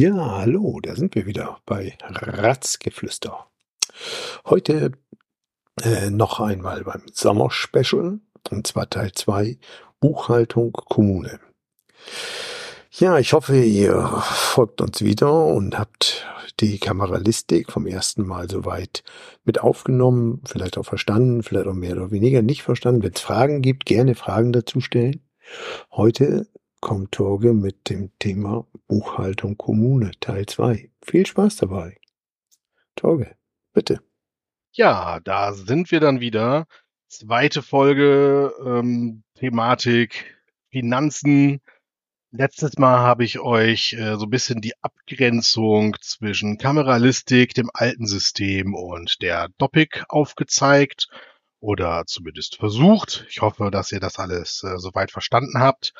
Ja, hallo, da sind wir wieder bei Ratzgeflüster. Heute äh, noch einmal beim Sommerspecial, und zwar Teil 2, Buchhaltung Kommune. Ja, ich hoffe, ihr folgt uns wieder und habt die Kameralistik vom ersten Mal soweit mit aufgenommen, vielleicht auch verstanden, vielleicht auch mehr oder weniger nicht verstanden. Wenn es Fragen gibt, gerne Fragen dazu stellen. Heute kommt Torge mit dem Thema Buchhaltung Kommune Teil 2. Viel Spaß dabei. Torge, bitte. Ja, da sind wir dann wieder. Zweite Folge, ähm, Thematik Finanzen. Letztes Mal habe ich euch äh, so ein bisschen die Abgrenzung zwischen Kameralistik, dem alten System und der Doppik aufgezeigt oder zumindest versucht. Ich hoffe, dass ihr das alles äh, soweit verstanden habt.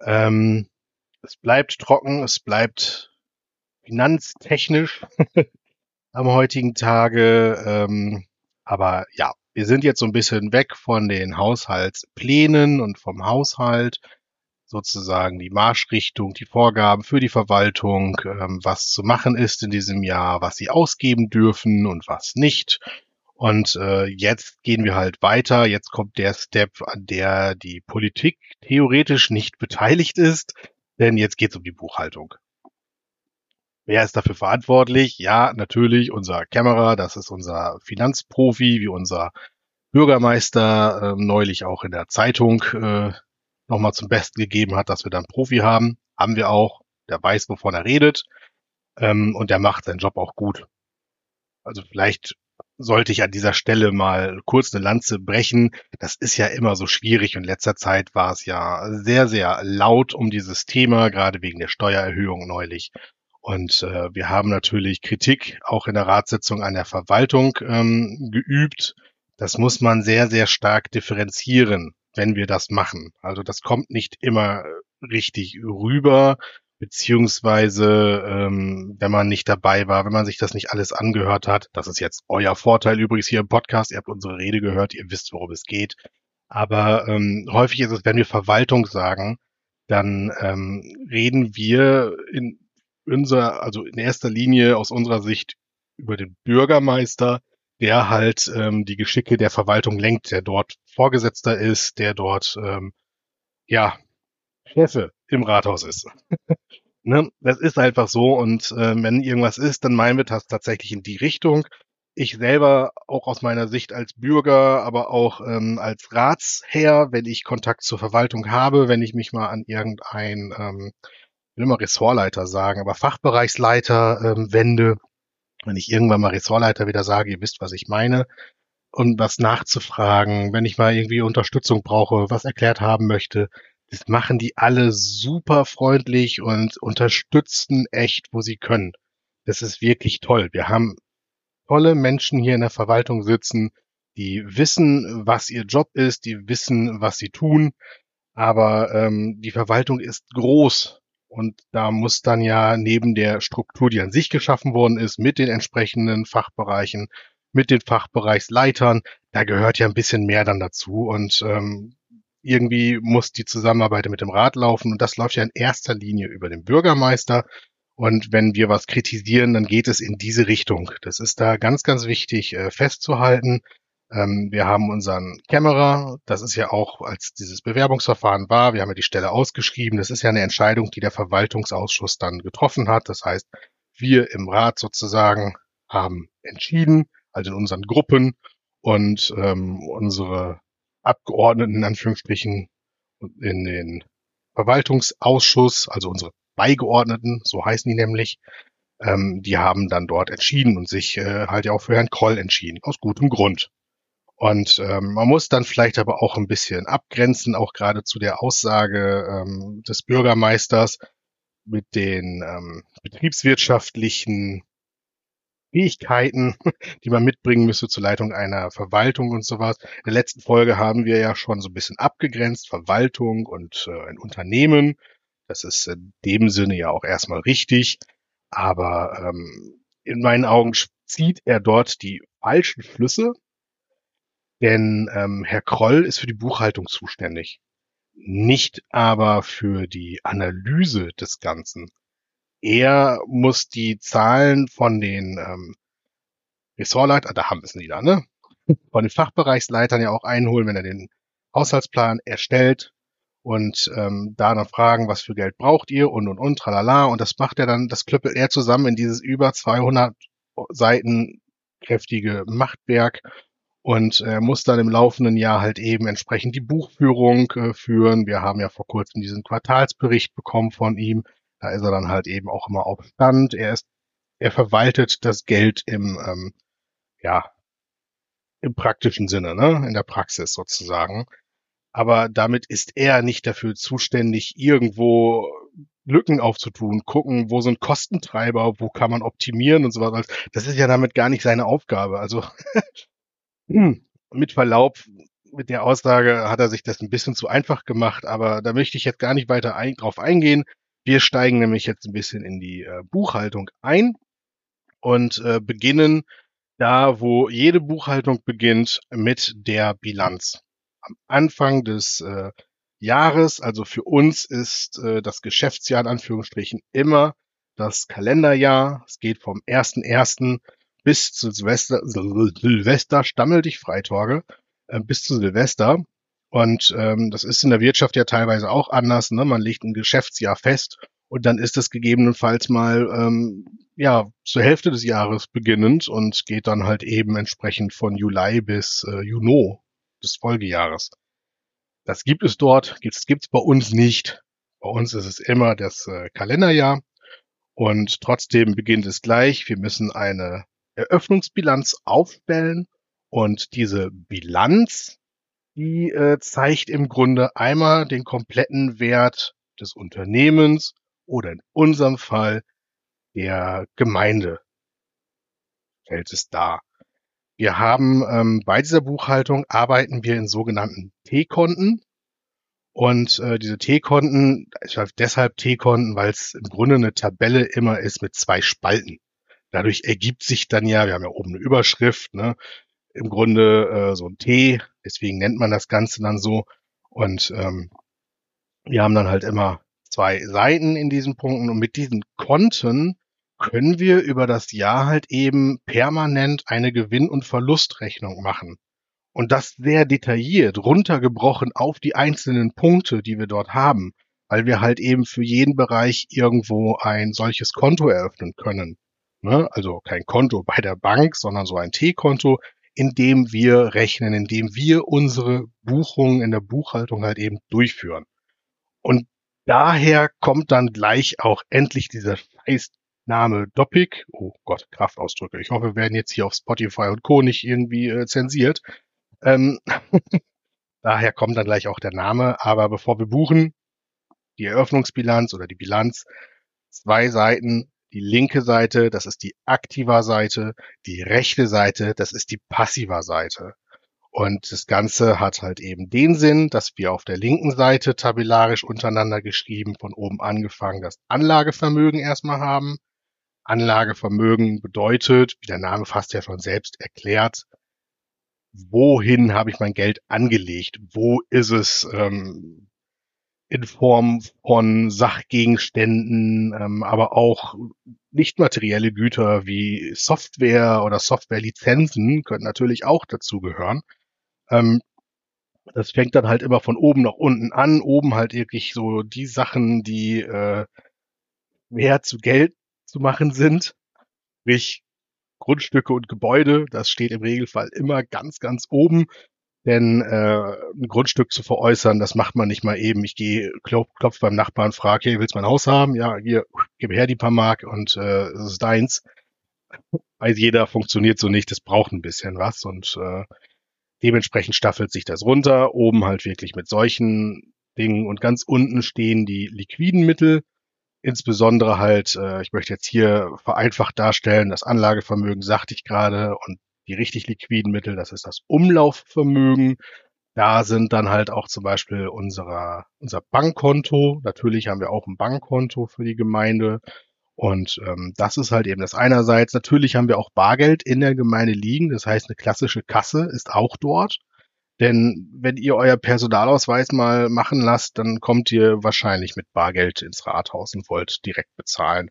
Ähm, es bleibt trocken, es bleibt finanztechnisch am heutigen Tage. Ähm, aber ja, wir sind jetzt so ein bisschen weg von den Haushaltsplänen und vom Haushalt, sozusagen die Marschrichtung, die Vorgaben für die Verwaltung, ähm, was zu machen ist in diesem Jahr, was sie ausgeben dürfen und was nicht. Und äh, jetzt gehen wir halt weiter. Jetzt kommt der Step, an der die Politik theoretisch nicht beteiligt ist, denn jetzt geht es um die Buchhaltung. Wer ist dafür verantwortlich? Ja, natürlich unser Kämmerer, das ist unser Finanzprofi, wie unser Bürgermeister äh, neulich auch in der Zeitung äh, nochmal zum Besten gegeben hat, dass wir dann Profi haben. Haben wir auch. Der weiß, wovon er redet. Ähm, und der macht seinen Job auch gut. Also vielleicht sollte ich an dieser Stelle mal kurz eine Lanze brechen. Das ist ja immer so schwierig und letzter Zeit war es ja sehr, sehr laut um dieses Thema, gerade wegen der Steuererhöhung neulich. Und äh, wir haben natürlich Kritik auch in der Ratssitzung an der Verwaltung ähm, geübt. Das muss man sehr, sehr stark differenzieren, wenn wir das machen. Also das kommt nicht immer richtig rüber beziehungsweise ähm, wenn man nicht dabei war, wenn man sich das nicht alles angehört hat. Das ist jetzt euer Vorteil übrigens hier im Podcast. Ihr habt unsere Rede gehört, ihr wisst, worum es geht. Aber ähm, häufig ist es, wenn wir Verwaltung sagen, dann ähm, reden wir in unserer, also in erster Linie aus unserer Sicht über den Bürgermeister, der halt ähm, die Geschicke der Verwaltung lenkt, der dort Vorgesetzter ist, der dort ähm, ja Chefe im Rathaus ist. ne? Das ist einfach so und äh, wenn irgendwas ist, dann meinen wir das tatsächlich in die Richtung. Ich selber auch aus meiner Sicht als Bürger, aber auch ähm, als Ratsherr, wenn ich Kontakt zur Verwaltung habe, wenn ich mich mal an irgendein, ähm, ich will immer Ressortleiter sagen, aber Fachbereichsleiter ähm, wende, wenn ich irgendwann mal Ressortleiter wieder sage, ihr wisst, was ich meine, und was nachzufragen, wenn ich mal irgendwie Unterstützung brauche, was erklärt haben möchte, das machen die alle super freundlich und unterstützen echt, wo sie können. Das ist wirklich toll. Wir haben tolle Menschen hier in der Verwaltung sitzen, die wissen, was ihr Job ist, die wissen, was sie tun. Aber ähm, die Verwaltung ist groß und da muss dann ja neben der Struktur, die an sich geschaffen worden ist, mit den entsprechenden Fachbereichen, mit den Fachbereichsleitern, da gehört ja ein bisschen mehr dann dazu. Und ähm, irgendwie muss die Zusammenarbeit mit dem Rat laufen und das läuft ja in erster Linie über den Bürgermeister. Und wenn wir was kritisieren, dann geht es in diese Richtung. Das ist da ganz, ganz wichtig äh, festzuhalten. Ähm, wir haben unseren Kämmerer, das ist ja auch, als dieses Bewerbungsverfahren war, wir haben ja die Stelle ausgeschrieben. Das ist ja eine Entscheidung, die der Verwaltungsausschuss dann getroffen hat. Das heißt, wir im Rat sozusagen haben entschieden, also in unseren Gruppen und ähm, unsere Abgeordneten in Anführungsstrichen in den Verwaltungsausschuss, also unsere Beigeordneten, so heißen die nämlich, ähm, die haben dann dort entschieden und sich äh, halt ja auch für Herrn Kroll entschieden, aus gutem Grund. Und ähm, man muss dann vielleicht aber auch ein bisschen abgrenzen, auch gerade zu der Aussage ähm, des Bürgermeisters mit den ähm, betriebswirtschaftlichen Fähigkeiten, die man mitbringen müsste zur Leitung einer Verwaltung und sowas. In der letzten Folge haben wir ja schon so ein bisschen abgegrenzt, Verwaltung und äh, ein Unternehmen. Das ist in dem Sinne ja auch erstmal richtig. Aber ähm, in meinen Augen zieht er dort die falschen Schlüsse, denn ähm, Herr Kroll ist für die Buchhaltung zuständig, nicht aber für die Analyse des Ganzen. Er muss die Zahlen von den ähm, Ressortleitern, da haben wir es wieder, ne? Von den Fachbereichsleitern ja auch einholen, wenn er den Haushaltsplan erstellt und ähm, da dann fragen, was für Geld braucht ihr und und und, tralala. Und das macht er dann, das klöppelt er zusammen in dieses über 200 Seiten kräftige Machtwerk und äh, muss dann im laufenden Jahr halt eben entsprechend die Buchführung äh, führen. Wir haben ja vor kurzem diesen Quartalsbericht bekommen von ihm. Da ist er dann halt eben auch immer auf Stand. Er ist, er verwaltet das Geld im, ähm, ja, im praktischen Sinne, ne, in der Praxis sozusagen. Aber damit ist er nicht dafür zuständig, irgendwo Lücken aufzutun, gucken, wo sind Kostentreiber, wo kann man optimieren und so weiter. Das ist ja damit gar nicht seine Aufgabe. Also hm, mit Verlaub, mit der Aussage hat er sich das ein bisschen zu einfach gemacht, aber da möchte ich jetzt gar nicht weiter ein, drauf eingehen. Wir steigen nämlich jetzt ein bisschen in die äh, Buchhaltung ein und äh, beginnen da, wo jede Buchhaltung beginnt, mit der Bilanz. Am Anfang des äh, Jahres, also für uns ist äh, das Geschäftsjahr in Anführungsstrichen immer das Kalenderjahr. Es geht vom 1.1. bis zu Silvester, Silvester, stammel dich Freitorge, äh, bis zu Silvester. Und ähm, das ist in der Wirtschaft ja teilweise auch anders. Ne? Man legt ein Geschäftsjahr fest und dann ist es gegebenenfalls mal ähm, ja zur Hälfte des Jahres beginnend und geht dann halt eben entsprechend von Juli bis äh, Juni des Folgejahres. Das gibt es dort, gibt's gibt's bei uns nicht. Bei uns ist es immer das äh, Kalenderjahr und trotzdem beginnt es gleich. Wir müssen eine Eröffnungsbilanz aufstellen und diese Bilanz, die äh, zeigt im Grunde einmal den kompletten Wert des Unternehmens oder in unserem Fall der Gemeinde stellt es dar. Wir haben ähm, bei dieser Buchhaltung arbeiten wir in sogenannten T-Konten. Und äh, diese T-Konten, ich sage deshalb T-Konten, weil es im Grunde eine Tabelle immer ist mit zwei Spalten. Dadurch ergibt sich dann ja, wir haben ja oben eine Überschrift, ne, im Grunde äh, so ein T, deswegen nennt man das Ganze dann so. Und ähm, wir haben dann halt immer zwei Seiten in diesen Punkten und mit diesen Konten können wir über das Jahr halt eben permanent eine Gewinn- und Verlustrechnung machen. Und das sehr detailliert, runtergebrochen auf die einzelnen Punkte, die wir dort haben, weil wir halt eben für jeden Bereich irgendwo ein solches Konto eröffnen können. Ne? Also kein Konto bei der Bank, sondern so ein T-Konto, in dem wir rechnen, in dem wir unsere Buchungen in der Buchhaltung halt eben durchführen. Und daher kommt dann gleich auch endlich dieser Scheißname Doppik. Oh Gott, Kraftausdrücke. Ich hoffe, wir werden jetzt hier auf Spotify und Co. nicht irgendwie äh, zensiert. Ähm, daher kommt dann gleich auch der Name. Aber bevor wir buchen, die Eröffnungsbilanz oder die Bilanz, zwei Seiten. Die linke Seite, das ist die aktiver Seite. Die rechte Seite, das ist die passiver Seite. Und das Ganze hat halt eben den Sinn, dass wir auf der linken Seite tabellarisch untereinander geschrieben, von oben angefangen, das Anlagevermögen erstmal haben. Anlagevermögen bedeutet, wie der Name fast ja schon selbst erklärt, wohin habe ich mein Geld angelegt? Wo ist es ähm, in Form von Sachgegenständen, ähm, aber auch nicht materielle Güter wie Software oder Softwarelizenzen können natürlich auch dazugehören. Ähm, das fängt dann halt immer von oben nach unten an. Oben halt wirklich so die Sachen, die äh, mehr zu Geld zu machen sind. Sprich, Grundstücke und Gebäude, das steht im Regelfall immer ganz, ganz oben. Denn äh, ein Grundstück zu veräußern, das macht man nicht mal eben. Ich gehe, klopf, klopf beim Nachbarn, frage, hey, willst du mein Haus haben? Ja, hier, gib her die paar Mark und äh, es ist deins. Weiß jeder, funktioniert so nicht, das braucht ein bisschen was. Und äh, Dementsprechend staffelt sich das runter, oben halt wirklich mit solchen Dingen und ganz unten stehen die liquiden Mittel, insbesondere halt, äh, ich möchte jetzt hier vereinfacht darstellen, das Anlagevermögen sagte ich gerade und die richtig liquiden Mittel, das ist das Umlaufvermögen. Da sind dann halt auch zum Beispiel unserer, unser Bankkonto. Natürlich haben wir auch ein Bankkonto für die Gemeinde. Und ähm, das ist halt eben das einerseits. Natürlich haben wir auch Bargeld in der Gemeinde liegen. Das heißt, eine klassische Kasse ist auch dort. Denn wenn ihr euer Personalausweis mal machen lasst, dann kommt ihr wahrscheinlich mit Bargeld ins Rathaus und wollt direkt bezahlen.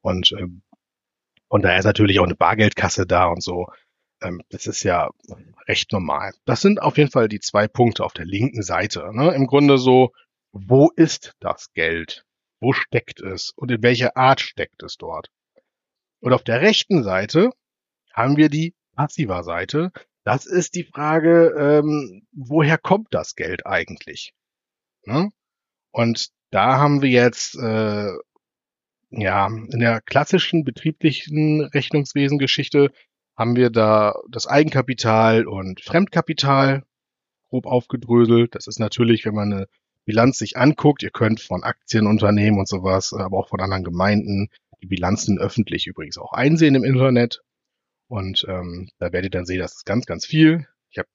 Und ähm, und da ist natürlich auch eine Bargeldkasse da und so. Ähm, das ist ja recht normal. Das sind auf jeden Fall die zwei Punkte auf der linken Seite. Ne? Im Grunde so, wo ist das Geld? Wo steckt es? Und in welcher Art steckt es dort? Und auf der rechten Seite haben wir die passiver Seite. Das ist die Frage, ähm, woher kommt das Geld eigentlich? Ne? Und da haben wir jetzt äh, ja in der klassischen betrieblichen Rechnungswesengeschichte haben wir da das Eigenkapital und Fremdkapital grob aufgedröselt. Das ist natürlich, wenn man eine Bilanz sich anguckt, ihr könnt von Aktienunternehmen und sowas, aber auch von anderen Gemeinden die Bilanzen öffentlich übrigens auch einsehen im Internet. Und ähm, da werdet ihr dann sehen, das ist ganz, ganz viel. Ich habe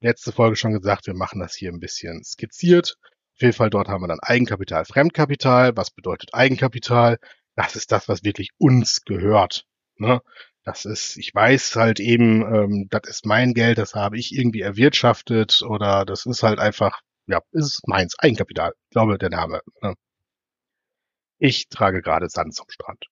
letzte Folge schon gesagt, wir machen das hier ein bisschen skizziert. Auf jeden Fall dort haben wir dann Eigenkapital, Fremdkapital. Was bedeutet Eigenkapital? Das ist das, was wirklich uns gehört. Ne? Das ist, ich weiß halt eben, ähm, das ist mein Geld, das habe ich irgendwie erwirtschaftet oder das ist halt einfach, ja, ist meins, Eigenkapital. Ich glaube, der Name. Ne? Ich trage gerade Sand zum Strand.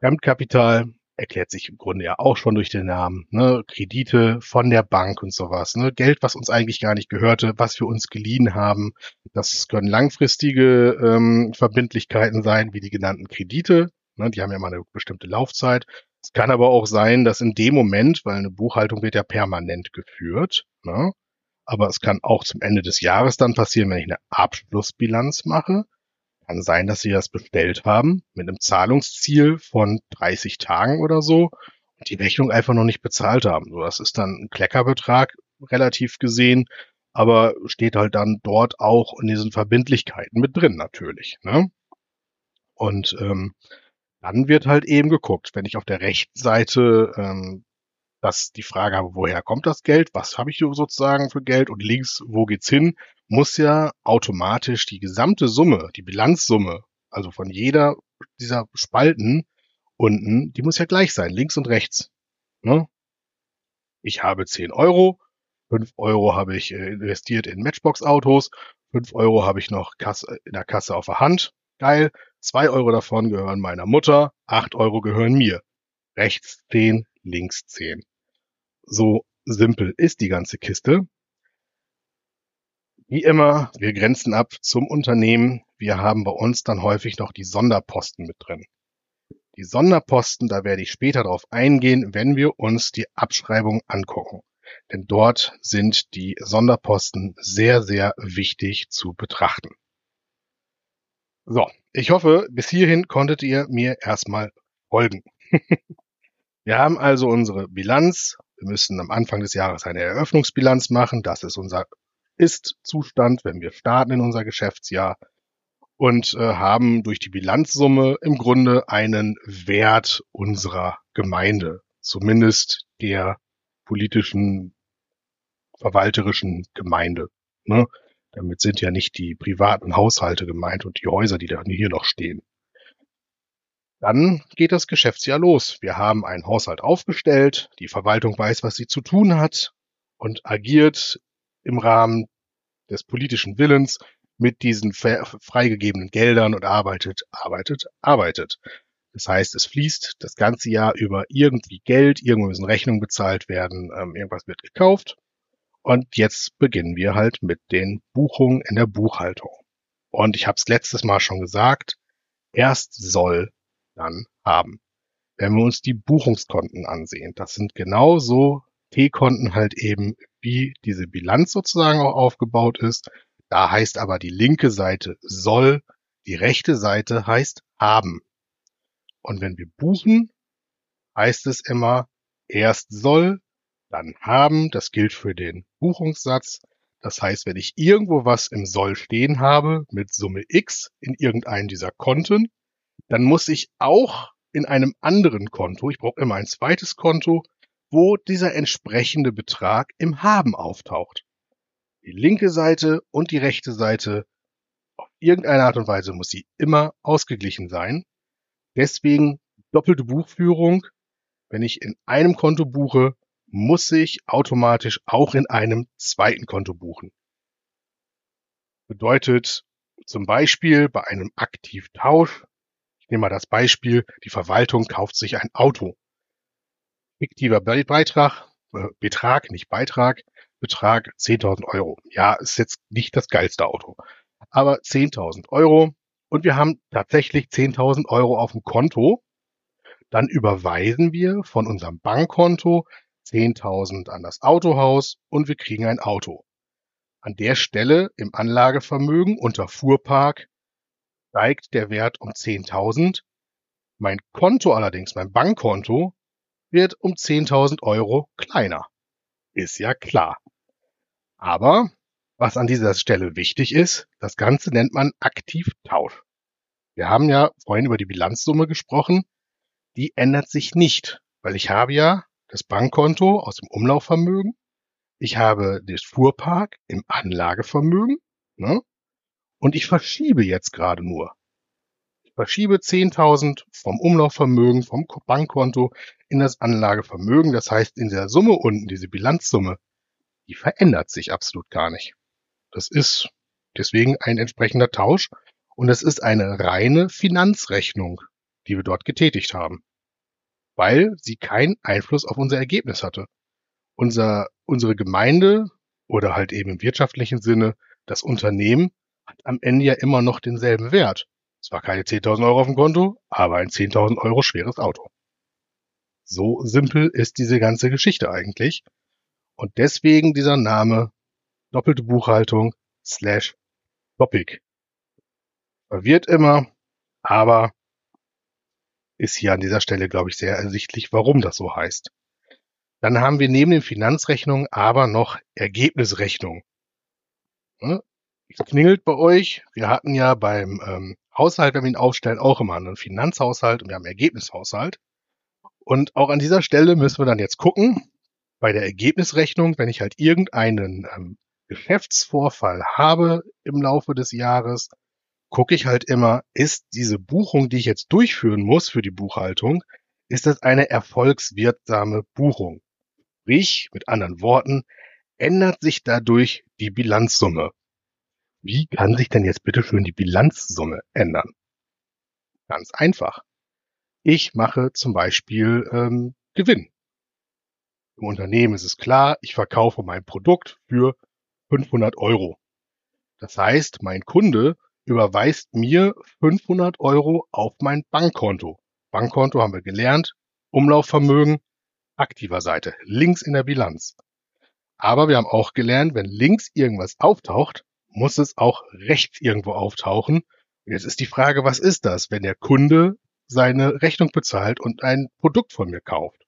Fremdkapital erklärt sich im Grunde ja auch schon durch den Namen. Ne? Kredite von der Bank und sowas. Ne? Geld, was uns eigentlich gar nicht gehörte, was wir uns geliehen haben. Das können langfristige ähm, Verbindlichkeiten sein, wie die genannten Kredite. Ne? Die haben ja mal eine bestimmte Laufzeit. Es kann aber auch sein, dass in dem Moment, weil eine Buchhaltung wird ja permanent geführt, ne? aber es kann auch zum Ende des Jahres dann passieren, wenn ich eine Abschlussbilanz mache. Kann sein, dass Sie das bestellt haben mit einem Zahlungsziel von 30 Tagen oder so und die Rechnung einfach noch nicht bezahlt haben. So, das ist dann ein Kleckerbetrag relativ gesehen, aber steht halt dann dort auch in diesen Verbindlichkeiten mit drin natürlich. Ne? Und ähm, dann wird halt eben geguckt, wenn ich auf der rechten Seite ähm, das die Frage habe, woher kommt das Geld, was habe ich sozusagen für Geld und links, wo geht's hin, muss ja automatisch die gesamte Summe, die Bilanzsumme, also von jeder dieser Spalten unten, die muss ja gleich sein, links und rechts. Ne? Ich habe 10 Euro, 5 Euro habe ich äh, investiert in Matchbox-Autos, 5 Euro habe ich noch in der Kasse auf der Hand, Geil, zwei Euro davon gehören meiner Mutter, acht Euro gehören mir. Rechts zehn, links zehn. So simpel ist die ganze Kiste. Wie immer, wir grenzen ab zum Unternehmen. Wir haben bei uns dann häufig noch die Sonderposten mit drin. Die Sonderposten, da werde ich später darauf eingehen, wenn wir uns die Abschreibung angucken. Denn dort sind die Sonderposten sehr, sehr wichtig zu betrachten. So, ich hoffe, bis hierhin konntet ihr mir erstmal folgen. wir haben also unsere Bilanz. Wir müssen am Anfang des Jahres eine Eröffnungsbilanz machen. Das ist unser Ist-Zustand, wenn wir starten in unser Geschäftsjahr und äh, haben durch die Bilanzsumme im Grunde einen Wert unserer Gemeinde, zumindest der politischen, verwalterischen Gemeinde. Ne? Damit sind ja nicht die privaten Haushalte gemeint und die Häuser, die da hier noch stehen. Dann geht das Geschäftsjahr los. Wir haben einen Haushalt aufgestellt, die Verwaltung weiß, was sie zu tun hat und agiert im Rahmen des politischen Willens mit diesen freigegebenen Geldern und arbeitet, arbeitet, arbeitet. Das heißt, es fließt das ganze Jahr über irgendwie Geld, irgendwo müssen Rechnungen bezahlt werden, ähm, irgendwas wird gekauft und jetzt beginnen wir halt mit den Buchungen in der Buchhaltung. Und ich habe es letztes Mal schon gesagt, erst soll, dann haben. Wenn wir uns die Buchungskonten ansehen, das sind genauso T-Konten halt eben, wie diese Bilanz sozusagen auch aufgebaut ist. Da heißt aber die linke Seite soll, die rechte Seite heißt haben. Und wenn wir buchen, heißt es immer erst soll, dann haben. Das gilt für den Buchungssatz. Das heißt, wenn ich irgendwo was im Soll stehen habe mit Summe X in irgendeinem dieser Konten, dann muss ich auch in einem anderen Konto, ich brauche immer ein zweites Konto, wo dieser entsprechende Betrag im Haben auftaucht. Die linke Seite und die rechte Seite, auf irgendeine Art und Weise muss sie immer ausgeglichen sein. Deswegen doppelte Buchführung. Wenn ich in einem Konto buche, muss ich automatisch auch in einem zweiten Konto buchen. Bedeutet zum Beispiel bei einem Aktivtausch, ich nehme mal das Beispiel, die Verwaltung kauft sich ein Auto. Fiktiver Beitrag, äh, Betrag, nicht Beitrag, Betrag 10.000 Euro. Ja, ist jetzt nicht das geilste Auto, aber 10.000 Euro und wir haben tatsächlich 10.000 Euro auf dem Konto. Dann überweisen wir von unserem Bankkonto 10.000 an das Autohaus und wir kriegen ein Auto. An der Stelle im Anlagevermögen unter Fuhrpark steigt der Wert um 10.000. Mein Konto allerdings, mein Bankkonto, wird um 10.000 Euro kleiner. Ist ja klar. Aber was an dieser Stelle wichtig ist, das Ganze nennt man Aktivtausch. Wir haben ja vorhin über die Bilanzsumme gesprochen. Die ändert sich nicht, weil ich habe ja das Bankkonto aus dem Umlaufvermögen. Ich habe das Fuhrpark im Anlagevermögen. Ne? Und ich verschiebe jetzt gerade nur. Ich verschiebe 10.000 vom Umlaufvermögen, vom Bankkonto in das Anlagevermögen. Das heißt, in der Summe unten, diese Bilanzsumme, die verändert sich absolut gar nicht. Das ist deswegen ein entsprechender Tausch und es ist eine reine Finanzrechnung, die wir dort getätigt haben weil sie keinen Einfluss auf unser Ergebnis hatte. Unser, unsere Gemeinde oder halt eben im wirtschaftlichen Sinne das Unternehmen hat am Ende ja immer noch denselben Wert. Zwar keine 10.000 Euro auf dem Konto, aber ein 10.000 Euro schweres Auto. So simpel ist diese ganze Geschichte eigentlich. Und deswegen dieser Name doppelte Buchhaltung slash Topic. Verwirrt immer, aber ist hier an dieser Stelle, glaube ich, sehr ersichtlich, warum das so heißt. Dann haben wir neben den Finanzrechnungen aber noch Ergebnisrechnungen. Es klingelt bei euch. Wir hatten ja beim ähm, Haushalt, wenn wir ihn aufstellen, auch immer einen Finanzhaushalt und wir haben Ergebnishaushalt. Und auch an dieser Stelle müssen wir dann jetzt gucken, bei der Ergebnisrechnung, wenn ich halt irgendeinen ähm, Geschäftsvorfall habe im Laufe des Jahres, gucke ich halt immer, ist diese Buchung, die ich jetzt durchführen muss für die Buchhaltung, ist das eine erfolgswirksame Buchung? Sprich, mit anderen Worten, ändert sich dadurch die Bilanzsumme. Wie kann sich denn jetzt bitte schön die Bilanzsumme ändern? Ganz einfach. Ich mache zum Beispiel ähm, Gewinn. Im Unternehmen ist es klar, ich verkaufe mein Produkt für 500 Euro. Das heißt, mein Kunde überweist mir 500 Euro auf mein Bankkonto. Bankkonto haben wir gelernt, Umlaufvermögen, aktiver Seite, links in der Bilanz. Aber wir haben auch gelernt, wenn links irgendwas auftaucht, muss es auch rechts irgendwo auftauchen. Jetzt ist die Frage, was ist das, wenn der Kunde seine Rechnung bezahlt und ein Produkt von mir kauft?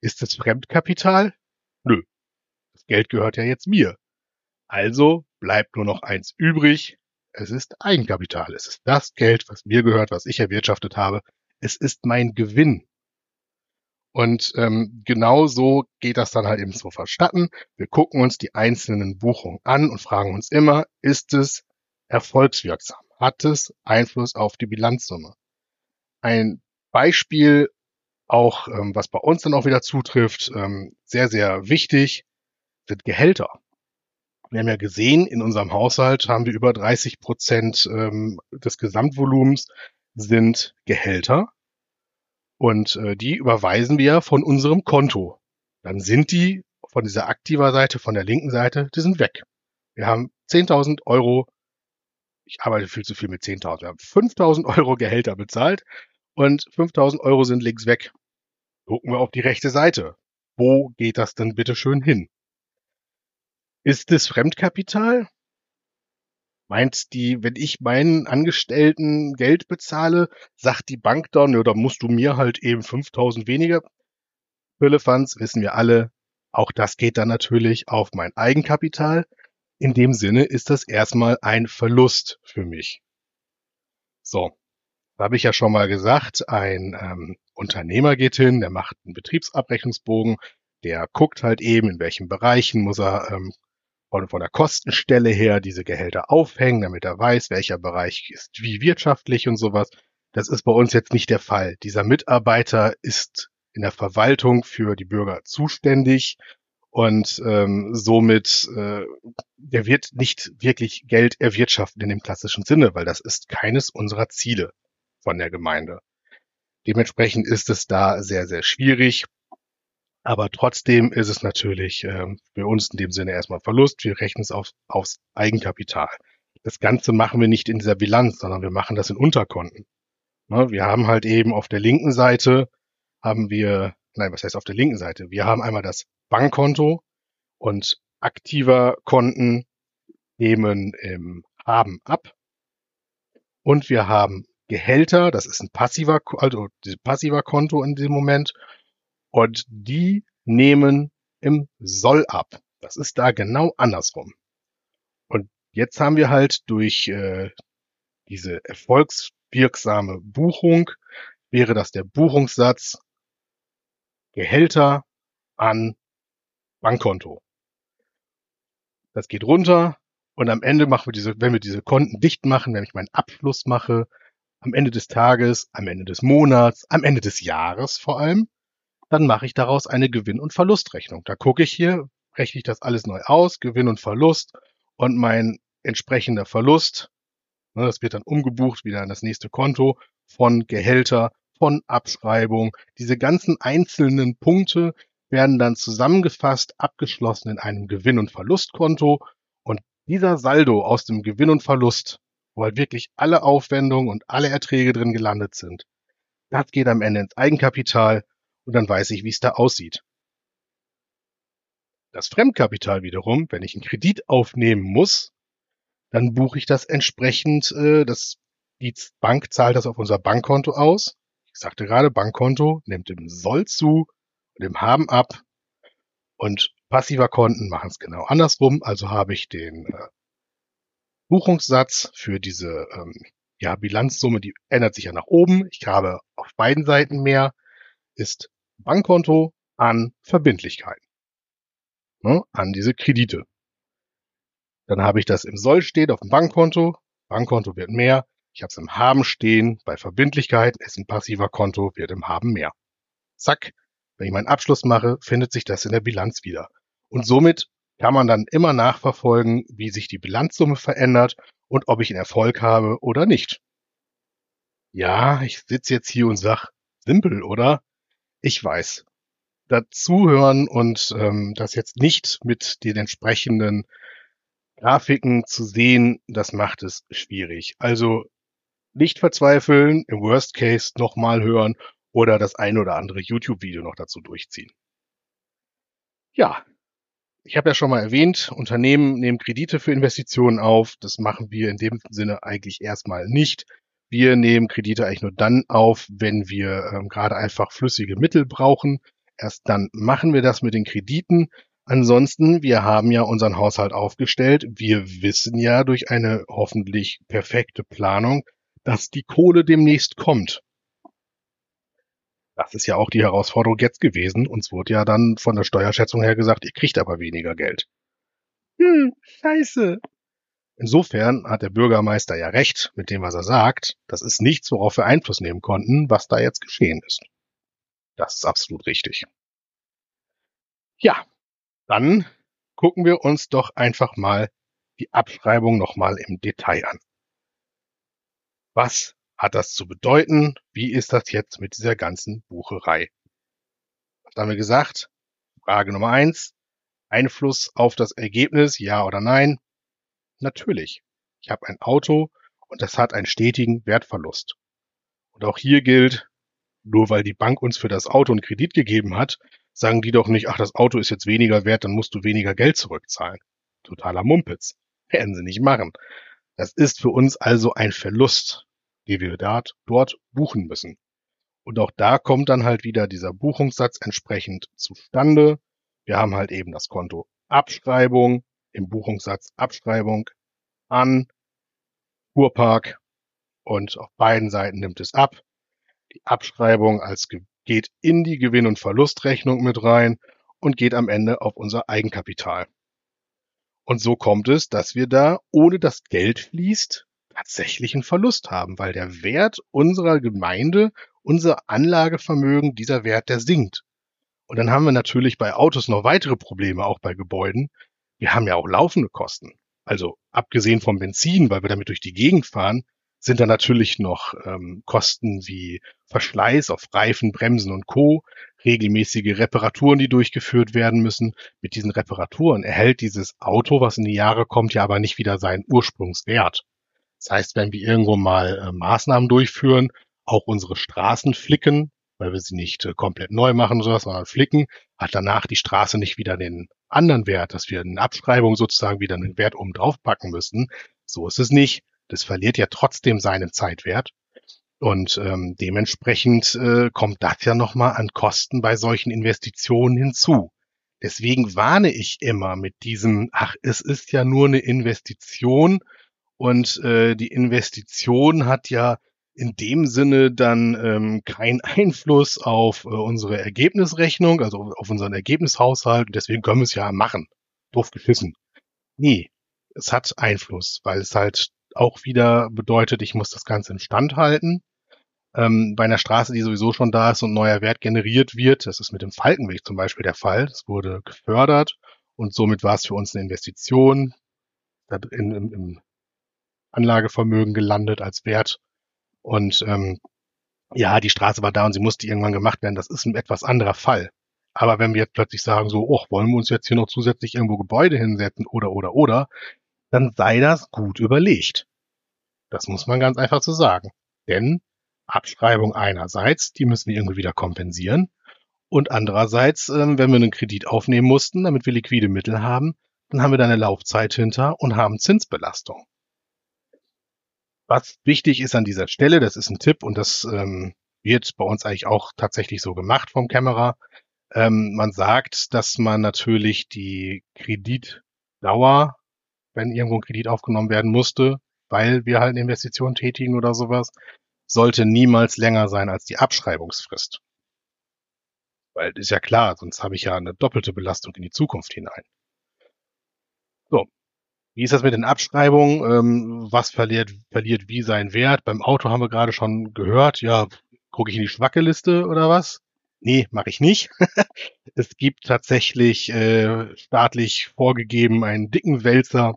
Ist es Fremdkapital? Nö. Das Geld gehört ja jetzt mir. Also bleibt nur noch eins übrig, es ist Eigenkapital. Es ist das Geld, was mir gehört, was ich erwirtschaftet habe. Es ist mein Gewinn. Und ähm, genau so geht das dann halt eben so verstatten. Wir gucken uns die einzelnen Buchungen an und fragen uns immer, ist es erfolgswirksam? Hat es Einfluss auf die Bilanzsumme? Ein Beispiel, auch ähm, was bei uns dann auch wieder zutrifft, ähm, sehr, sehr wichtig, sind Gehälter. Wir haben ja gesehen, in unserem Haushalt haben wir über 30 Prozent ähm, des Gesamtvolumens sind Gehälter. Und äh, die überweisen wir von unserem Konto. Dann sind die von dieser aktiver Seite, von der linken Seite, die sind weg. Wir haben 10.000 Euro, ich arbeite viel zu viel mit 10.000, wir haben 5.000 Euro Gehälter bezahlt und 5.000 Euro sind links weg. Gucken wir auf die rechte Seite. Wo geht das denn bitte schön hin? Ist es Fremdkapital? Meint die, wenn ich meinen Angestellten Geld bezahle, sagt die Bank dann, oder musst du mir halt eben 5000 weniger? Firlefanz, wissen wir alle, auch das geht dann natürlich auf mein Eigenkapital. In dem Sinne ist das erstmal ein Verlust für mich. So, habe ich ja schon mal gesagt, ein ähm, Unternehmer geht hin, der macht einen Betriebsabrechnungsbogen, der guckt halt eben, in welchen Bereichen muss er ähm, von, von der Kostenstelle her diese Gehälter aufhängen, damit er weiß, welcher Bereich ist wie wirtschaftlich und sowas. Das ist bei uns jetzt nicht der Fall. Dieser Mitarbeiter ist in der Verwaltung für die Bürger zuständig und ähm, somit äh, der wird nicht wirklich Geld erwirtschaften in dem klassischen Sinne, weil das ist keines unserer Ziele von der Gemeinde. Dementsprechend ist es da sehr, sehr schwierig. Aber trotzdem ist es natürlich ähm, für uns in dem Sinne erstmal Verlust. Wir rechnen es auf, aufs Eigenkapital. Das Ganze machen wir nicht in dieser Bilanz, sondern wir machen das in Unterkonten. Ne, wir haben halt eben auf der linken Seite haben wir, nein, was heißt auf der linken Seite? Wir haben einmal das Bankkonto und aktiver Konten nehmen im Haben ab. Und wir haben Gehälter, das ist ein passiver, also passiver Konto in dem Moment. Und die nehmen im Soll ab. Das ist da genau andersrum. Und jetzt haben wir halt durch äh, diese erfolgswirksame Buchung, wäre das der Buchungssatz Gehälter an Bankkonto. Das geht runter und am Ende machen wir diese, wenn wir diese Konten dicht machen, wenn ich meinen Abschluss mache, am Ende des Tages, am Ende des Monats, am Ende des Jahres vor allem, dann mache ich daraus eine Gewinn- und Verlustrechnung. Da gucke ich hier, rechne ich das alles neu aus, Gewinn und Verlust und mein entsprechender Verlust, ne, das wird dann umgebucht wieder an das nächste Konto von Gehälter von Abschreibung. Diese ganzen einzelnen Punkte werden dann zusammengefasst, abgeschlossen in einem Gewinn- und Verlustkonto. Und dieser Saldo aus dem Gewinn und Verlust, wo halt wirklich alle Aufwendungen und alle Erträge drin gelandet sind, das geht am Ende ins Eigenkapital und dann weiß ich, wie es da aussieht. Das Fremdkapital wiederum, wenn ich einen Kredit aufnehmen muss, dann buche ich das entsprechend, äh, das, die Bank zahlt das auf unser Bankkonto aus ich sagte gerade, Bankkonto nimmt im Soll zu und im Haben ab und passiver Konten machen es genau andersrum. Also habe ich den äh, Buchungssatz für diese ähm, ja, Bilanzsumme, die ändert sich ja nach oben. Ich habe auf beiden Seiten mehr, ist Bankkonto an Verbindlichkeiten, ne, an diese Kredite. Dann habe ich das im Soll steht auf dem Bankkonto. Bankkonto wird mehr. Ich habe es im Haben stehen. Bei Verbindlichkeiten ist ein passiver Konto, wird im Haben mehr. Zack. Wenn ich meinen Abschluss mache, findet sich das in der Bilanz wieder. Und somit kann man dann immer nachverfolgen, wie sich die Bilanzsumme verändert und ob ich einen Erfolg habe oder nicht. Ja, ich sitze jetzt hier und sag, simpel, oder? Ich weiß. Dazuhören und ähm, das jetzt nicht mit den entsprechenden Grafiken zu sehen, das macht es schwierig. Also nicht verzweifeln, im Worst Case nochmal hören oder das ein oder andere YouTube-Video noch dazu durchziehen. Ja, ich habe ja schon mal erwähnt, Unternehmen nehmen Kredite für Investitionen auf. Das machen wir in dem Sinne eigentlich erstmal nicht. Wir nehmen Kredite eigentlich nur dann auf, wenn wir ähm, gerade einfach flüssige Mittel brauchen. Erst dann machen wir das mit den Krediten. Ansonsten, wir haben ja unseren Haushalt aufgestellt. Wir wissen ja durch eine hoffentlich perfekte Planung, dass die Kohle demnächst kommt. Das ist ja auch die Herausforderung jetzt gewesen. Uns wurde ja dann von der Steuerschätzung her gesagt, ihr kriegt aber weniger Geld. Hm, scheiße. Insofern hat der Bürgermeister ja recht mit dem, was er sagt. Das ist nichts, worauf wir Einfluss nehmen konnten, was da jetzt geschehen ist. Das ist absolut richtig. Ja, dann gucken wir uns doch einfach mal die Abschreibung nochmal im Detail an. Was hat das zu bedeuten? Wie ist das jetzt mit dieser ganzen Bucherei? Was haben wir gesagt? Frage Nummer eins. Einfluss auf das Ergebnis, ja oder nein? Natürlich. Ich habe ein Auto und das hat einen stetigen Wertverlust. Und auch hier gilt, nur weil die Bank uns für das Auto einen Kredit gegeben hat, sagen die doch nicht, ach, das Auto ist jetzt weniger wert, dann musst du weniger Geld zurückzahlen. Totaler Mumpitz. Werden sie nicht machen. Das ist für uns also ein Verlust, den wir dort, dort buchen müssen. Und auch da kommt dann halt wieder dieser Buchungssatz entsprechend zustande. Wir haben halt eben das Konto Abschreibung, im Buchungssatz Abschreibung an Kurpark und auf beiden Seiten nimmt es ab. Die Abschreibung als geht in die Gewinn- und Verlustrechnung mit rein und geht am Ende auf unser Eigenkapital. Und so kommt es, dass wir da, ohne dass Geld fließt, tatsächlich einen Verlust haben, weil der Wert unserer Gemeinde unser Anlagevermögen, dieser Wert, der sinkt. Und dann haben wir natürlich bei Autos noch weitere Probleme, auch bei Gebäuden. Wir haben ja auch laufende Kosten. Also abgesehen vom Benzin, weil wir damit durch die Gegend fahren, sind da natürlich noch ähm, Kosten wie Verschleiß auf Reifen, Bremsen und Co., regelmäßige Reparaturen, die durchgeführt werden müssen. Mit diesen Reparaturen erhält dieses Auto, was in die Jahre kommt, ja aber nicht wieder seinen Ursprungswert. Das heißt, wenn wir irgendwo mal äh, Maßnahmen durchführen, auch unsere Straßen flicken, weil wir sie nicht äh, komplett neu machen sondern flicken, hat danach die Straße nicht wieder den anderen Wert, dass wir eine Abschreibung sozusagen wieder einen Wert oben drauf packen müssen. So ist es nicht. Das verliert ja trotzdem seinen Zeitwert. Und ähm, dementsprechend äh, kommt das ja nochmal an Kosten bei solchen Investitionen hinzu. Deswegen warne ich immer mit diesem, ach, es ist ja nur eine Investition und äh, die Investition hat ja in dem Sinne dann ähm, keinen Einfluss auf äh, unsere Ergebnisrechnung, also auf unseren Ergebnishaushalt. Deswegen können wir es ja machen. Doof geschissen. Nee, es hat Einfluss, weil es halt auch wieder bedeutet, ich muss das Ganze instand halten. Ähm, bei einer Straße, die sowieso schon da ist und neuer Wert generiert wird, das ist mit dem Falkenweg zum Beispiel der Fall, das wurde gefördert und somit war es für uns eine Investition in, im, im Anlagevermögen gelandet als Wert. Und ähm, ja, die Straße war da und sie musste irgendwann gemacht werden. Das ist ein etwas anderer Fall. Aber wenn wir jetzt plötzlich sagen, so, oh, wollen wir uns jetzt hier noch zusätzlich irgendwo Gebäude hinsetzen oder, oder, oder, dann sei das gut überlegt. Das muss man ganz einfach so sagen. Denn Abschreibung einerseits, die müssen wir irgendwie wieder kompensieren. Und andererseits, ähm, wenn wir einen Kredit aufnehmen mussten, damit wir liquide Mittel haben, dann haben wir da eine Laufzeit hinter und haben Zinsbelastung. Was wichtig ist an dieser Stelle, das ist ein Tipp und das ähm, wird bei uns eigentlich auch tatsächlich so gemacht vom Kämmerer. Ähm, man sagt, dass man natürlich die Kreditdauer wenn irgendwo ein Kredit aufgenommen werden musste, weil wir halt eine Investition tätigen oder sowas, sollte niemals länger sein als die Abschreibungsfrist. Weil ist ja klar, sonst habe ich ja eine doppelte Belastung in die Zukunft hinein. Wie ist das mit den Abschreibungen? Ähm, was verliert, verliert wie seinen Wert? Beim Auto haben wir gerade schon gehört. Ja, gucke ich in die Schwackeliste oder was? Nee, mache ich nicht. es gibt tatsächlich äh, staatlich vorgegeben einen dicken Wälzer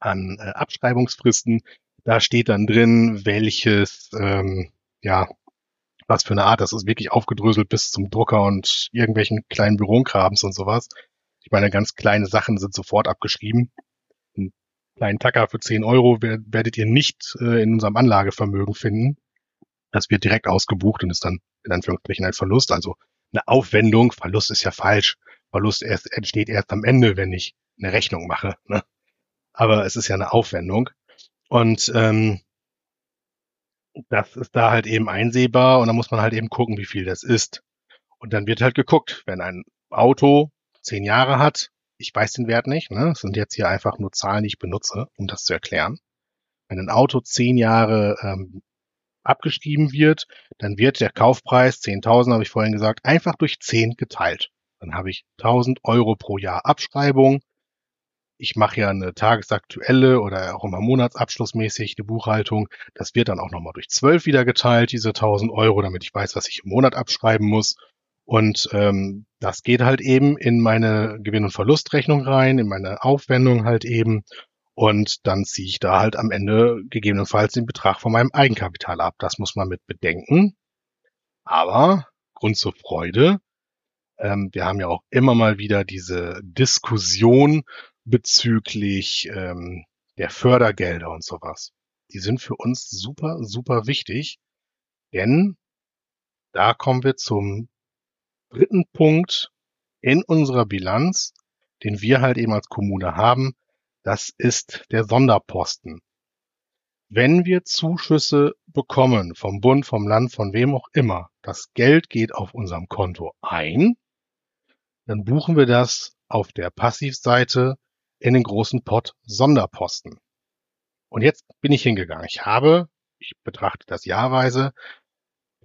an äh, Abschreibungsfristen. Da steht dann drin, welches, ähm, ja, was für eine Art, das ist wirklich aufgedröselt bis zum Drucker und irgendwelchen kleinen Bürokrabens und sowas. Ich meine, ganz kleine Sachen sind sofort abgeschrieben. Einen kleinen Tacker für 10 Euro werdet ihr nicht äh, in unserem Anlagevermögen finden. Das wird direkt ausgebucht und ist dann in Anführungsstrichen ein Verlust. Also eine Aufwendung, Verlust ist ja falsch. Verlust erst, entsteht erst am Ende, wenn ich eine Rechnung mache. Ne? Aber es ist ja eine Aufwendung. Und ähm, das ist da halt eben einsehbar und da muss man halt eben gucken, wie viel das ist. Und dann wird halt geguckt, wenn ein Auto zehn Jahre hat, ich weiß den Wert nicht, ne? Das sind jetzt hier einfach nur Zahlen, die ich benutze, um das zu erklären. Wenn ein Auto zehn Jahre ähm, abgeschrieben wird, dann wird der Kaufpreis, 10.000 habe ich vorhin gesagt, einfach durch 10 geteilt. Dann habe ich 1.000 Euro pro Jahr Abschreibung. Ich mache ja eine tagesaktuelle oder auch immer monatsabschlussmäßig eine Buchhaltung. Das wird dann auch nochmal durch 12 wieder geteilt, diese 1.000 Euro, damit ich weiß, was ich im Monat abschreiben muss. Und ähm, das geht halt eben in meine Gewinn- und Verlustrechnung rein, in meine Aufwendung halt eben. Und dann ziehe ich da halt am Ende gegebenenfalls den Betrag von meinem Eigenkapital ab. Das muss man mit bedenken. Aber Grund zur Freude. Ähm, wir haben ja auch immer mal wieder diese Diskussion bezüglich ähm, der Fördergelder und sowas. Die sind für uns super, super wichtig, denn da kommen wir zum dritten Punkt in unserer Bilanz, den wir halt eben als Kommune haben. Das ist der Sonderposten. Wenn wir Zuschüsse bekommen vom Bund, vom Land, von wem auch immer, das Geld geht auf unserem Konto ein, dann buchen wir das auf der Passivseite in den großen Pot Sonderposten. Und jetzt bin ich hingegangen. Ich habe, ich betrachte das jahrweise,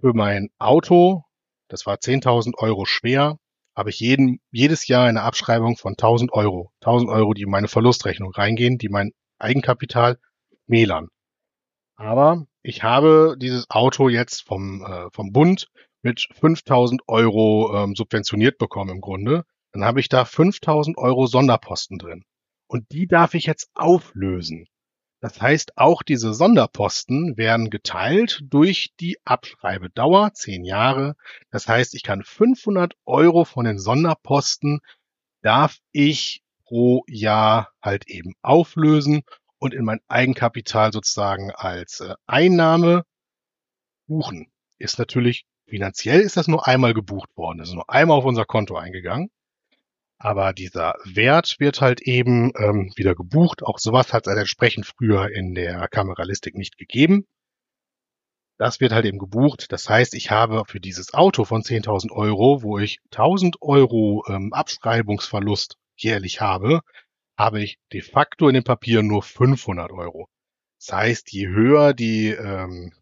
für mein Auto, das war 10.000 Euro schwer, habe ich jeden, jedes Jahr eine Abschreibung von 1000 Euro. 1000 Euro, die in meine Verlustrechnung reingehen, die mein Eigenkapital mählern. Aber ich habe dieses Auto jetzt vom, äh, vom Bund mit 5000 Euro ähm, subventioniert bekommen im Grunde. Dann habe ich da 5000 Euro Sonderposten drin. Und die darf ich jetzt auflösen. Das heißt, auch diese Sonderposten werden geteilt durch die Abschreibedauer, zehn Jahre. Das heißt, ich kann 500 Euro von den Sonderposten darf ich pro Jahr halt eben auflösen und in mein Eigenkapital sozusagen als äh, Einnahme buchen. Ist natürlich finanziell ist das nur einmal gebucht worden. Das ist nur einmal auf unser Konto eingegangen. Aber dieser Wert wird halt eben ähm, wieder gebucht. Auch sowas hat es halt entsprechend früher in der Kameralistik nicht gegeben. Das wird halt eben gebucht. Das heißt, ich habe für dieses Auto von 10.000 Euro, wo ich 1.000 Euro ähm, Abschreibungsverlust jährlich habe, habe ich de facto in den Papieren nur 500 Euro. Das heißt, je höher die ähm,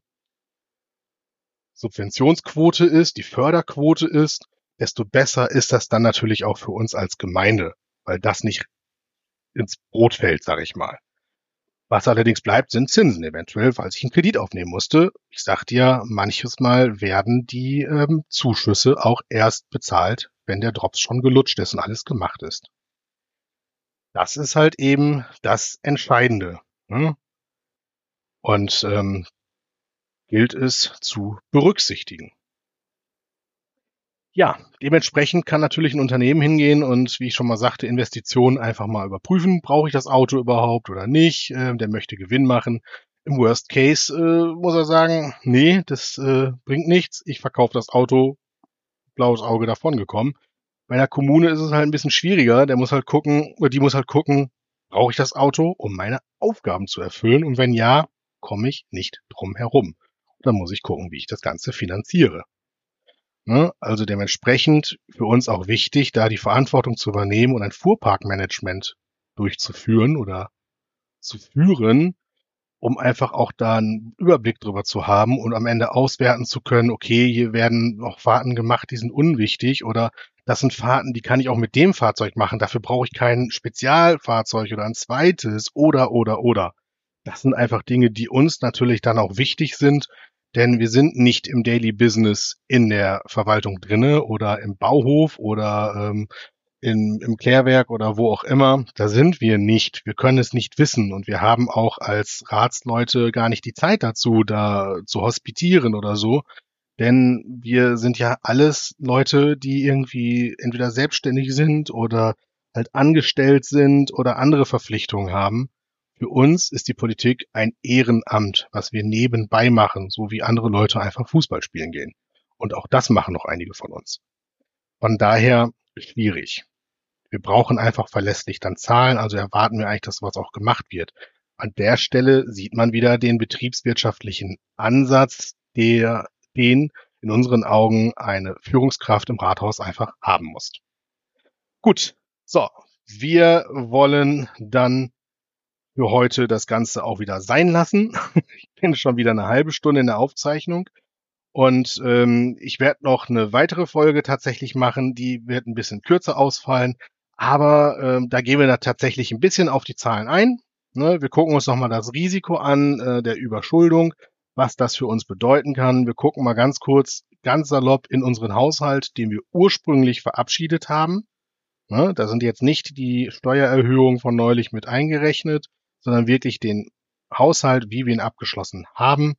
Subventionsquote ist, die Förderquote ist, desto besser ist das dann natürlich auch für uns als Gemeinde, weil das nicht ins Brot fällt, sage ich mal. Was allerdings bleibt, sind Zinsen eventuell, falls ich einen Kredit aufnehmen musste. Ich sagte ja, manches Mal werden die ähm, Zuschüsse auch erst bezahlt, wenn der Drops schon gelutscht ist und alles gemacht ist. Das ist halt eben das Entscheidende. Ne? Und ähm, gilt es zu berücksichtigen. Ja, dementsprechend kann natürlich ein Unternehmen hingehen und, wie ich schon mal sagte, Investitionen einfach mal überprüfen. Brauche ich das Auto überhaupt oder nicht? Äh, der möchte Gewinn machen. Im Worst Case äh, muss er sagen, nee, das äh, bringt nichts. Ich verkaufe das Auto, blaues Auge davon gekommen. Bei einer Kommune ist es halt ein bisschen schwieriger. Der muss halt gucken, oder die muss halt gucken, brauche ich das Auto, um meine Aufgaben zu erfüllen? Und wenn ja, komme ich nicht drum herum. Dann muss ich gucken, wie ich das Ganze finanziere. Ne? Also dementsprechend für uns auch wichtig, da die Verantwortung zu übernehmen und ein Fuhrparkmanagement durchzuführen oder zu führen, um einfach auch da einen Überblick drüber zu haben und am Ende auswerten zu können, okay, hier werden noch Fahrten gemacht, die sind unwichtig oder das sind Fahrten, die kann ich auch mit dem Fahrzeug machen, dafür brauche ich kein Spezialfahrzeug oder ein zweites oder oder oder. Das sind einfach Dinge, die uns natürlich dann auch wichtig sind, denn wir sind nicht im Daily Business in der Verwaltung drinne oder im Bauhof oder ähm, in, im Klärwerk oder wo auch immer. Da sind wir nicht. Wir können es nicht wissen und wir haben auch als Ratsleute gar nicht die Zeit dazu, da zu hospitieren oder so. Denn wir sind ja alles Leute, die irgendwie entweder selbstständig sind oder halt angestellt sind oder andere Verpflichtungen haben. Für uns ist die Politik ein Ehrenamt, was wir nebenbei machen, so wie andere Leute einfach Fußball spielen gehen. Und auch das machen noch einige von uns. Von daher schwierig. Wir brauchen einfach verlässlich dann Zahlen, also erwarten wir eigentlich, dass sowas auch gemacht wird. An der Stelle sieht man wieder den betriebswirtschaftlichen Ansatz, der den in unseren Augen eine Führungskraft im Rathaus einfach haben muss. Gut, so, wir wollen dann für heute das Ganze auch wieder sein lassen. Ich bin schon wieder eine halbe Stunde in der Aufzeichnung. Und ähm, ich werde noch eine weitere Folge tatsächlich machen, die wird ein bisschen kürzer ausfallen. Aber ähm, da gehen wir da tatsächlich ein bisschen auf die Zahlen ein. Ne? Wir gucken uns nochmal das Risiko an äh, der Überschuldung, was das für uns bedeuten kann. Wir gucken mal ganz kurz, ganz salopp in unseren Haushalt, den wir ursprünglich verabschiedet haben. Ne? Da sind jetzt nicht die Steuererhöhungen von neulich mit eingerechnet, sondern wirklich den Haushalt, wie wir ihn abgeschlossen haben,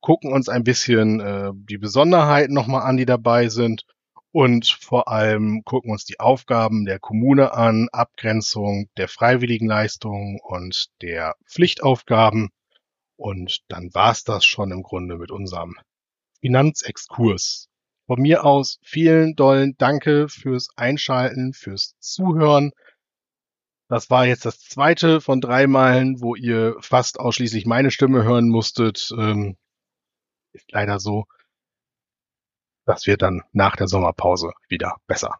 gucken uns ein bisschen äh, die Besonderheiten nochmal an, die dabei sind und vor allem gucken uns die Aufgaben der Kommune an, Abgrenzung der freiwilligen Leistungen und der Pflichtaufgaben. Und dann war's das schon im Grunde mit unserem Finanzexkurs. Von mir aus vielen dollen Danke fürs Einschalten, fürs Zuhören. Das war jetzt das zweite von drei Malen, wo ihr fast ausschließlich meine Stimme hören musstet. Ähm, ist leider so. Das wird dann nach der Sommerpause wieder besser.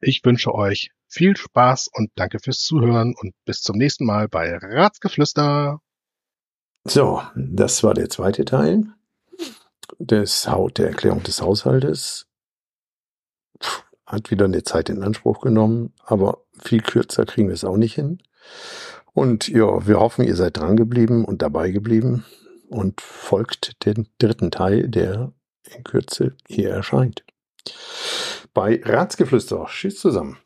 Ich wünsche euch viel Spaß und danke fürs Zuhören und bis zum nächsten Mal bei Ratsgeflüster. So, das war der zweite Teil des, der Erklärung des Haushaltes hat wieder eine Zeit in Anspruch genommen, aber viel kürzer kriegen wir es auch nicht hin. Und ja, wir hoffen, ihr seid dran geblieben und dabei geblieben und folgt den dritten Teil, der in Kürze hier erscheint. Bei Ratsgeflüster. Tschüss zusammen.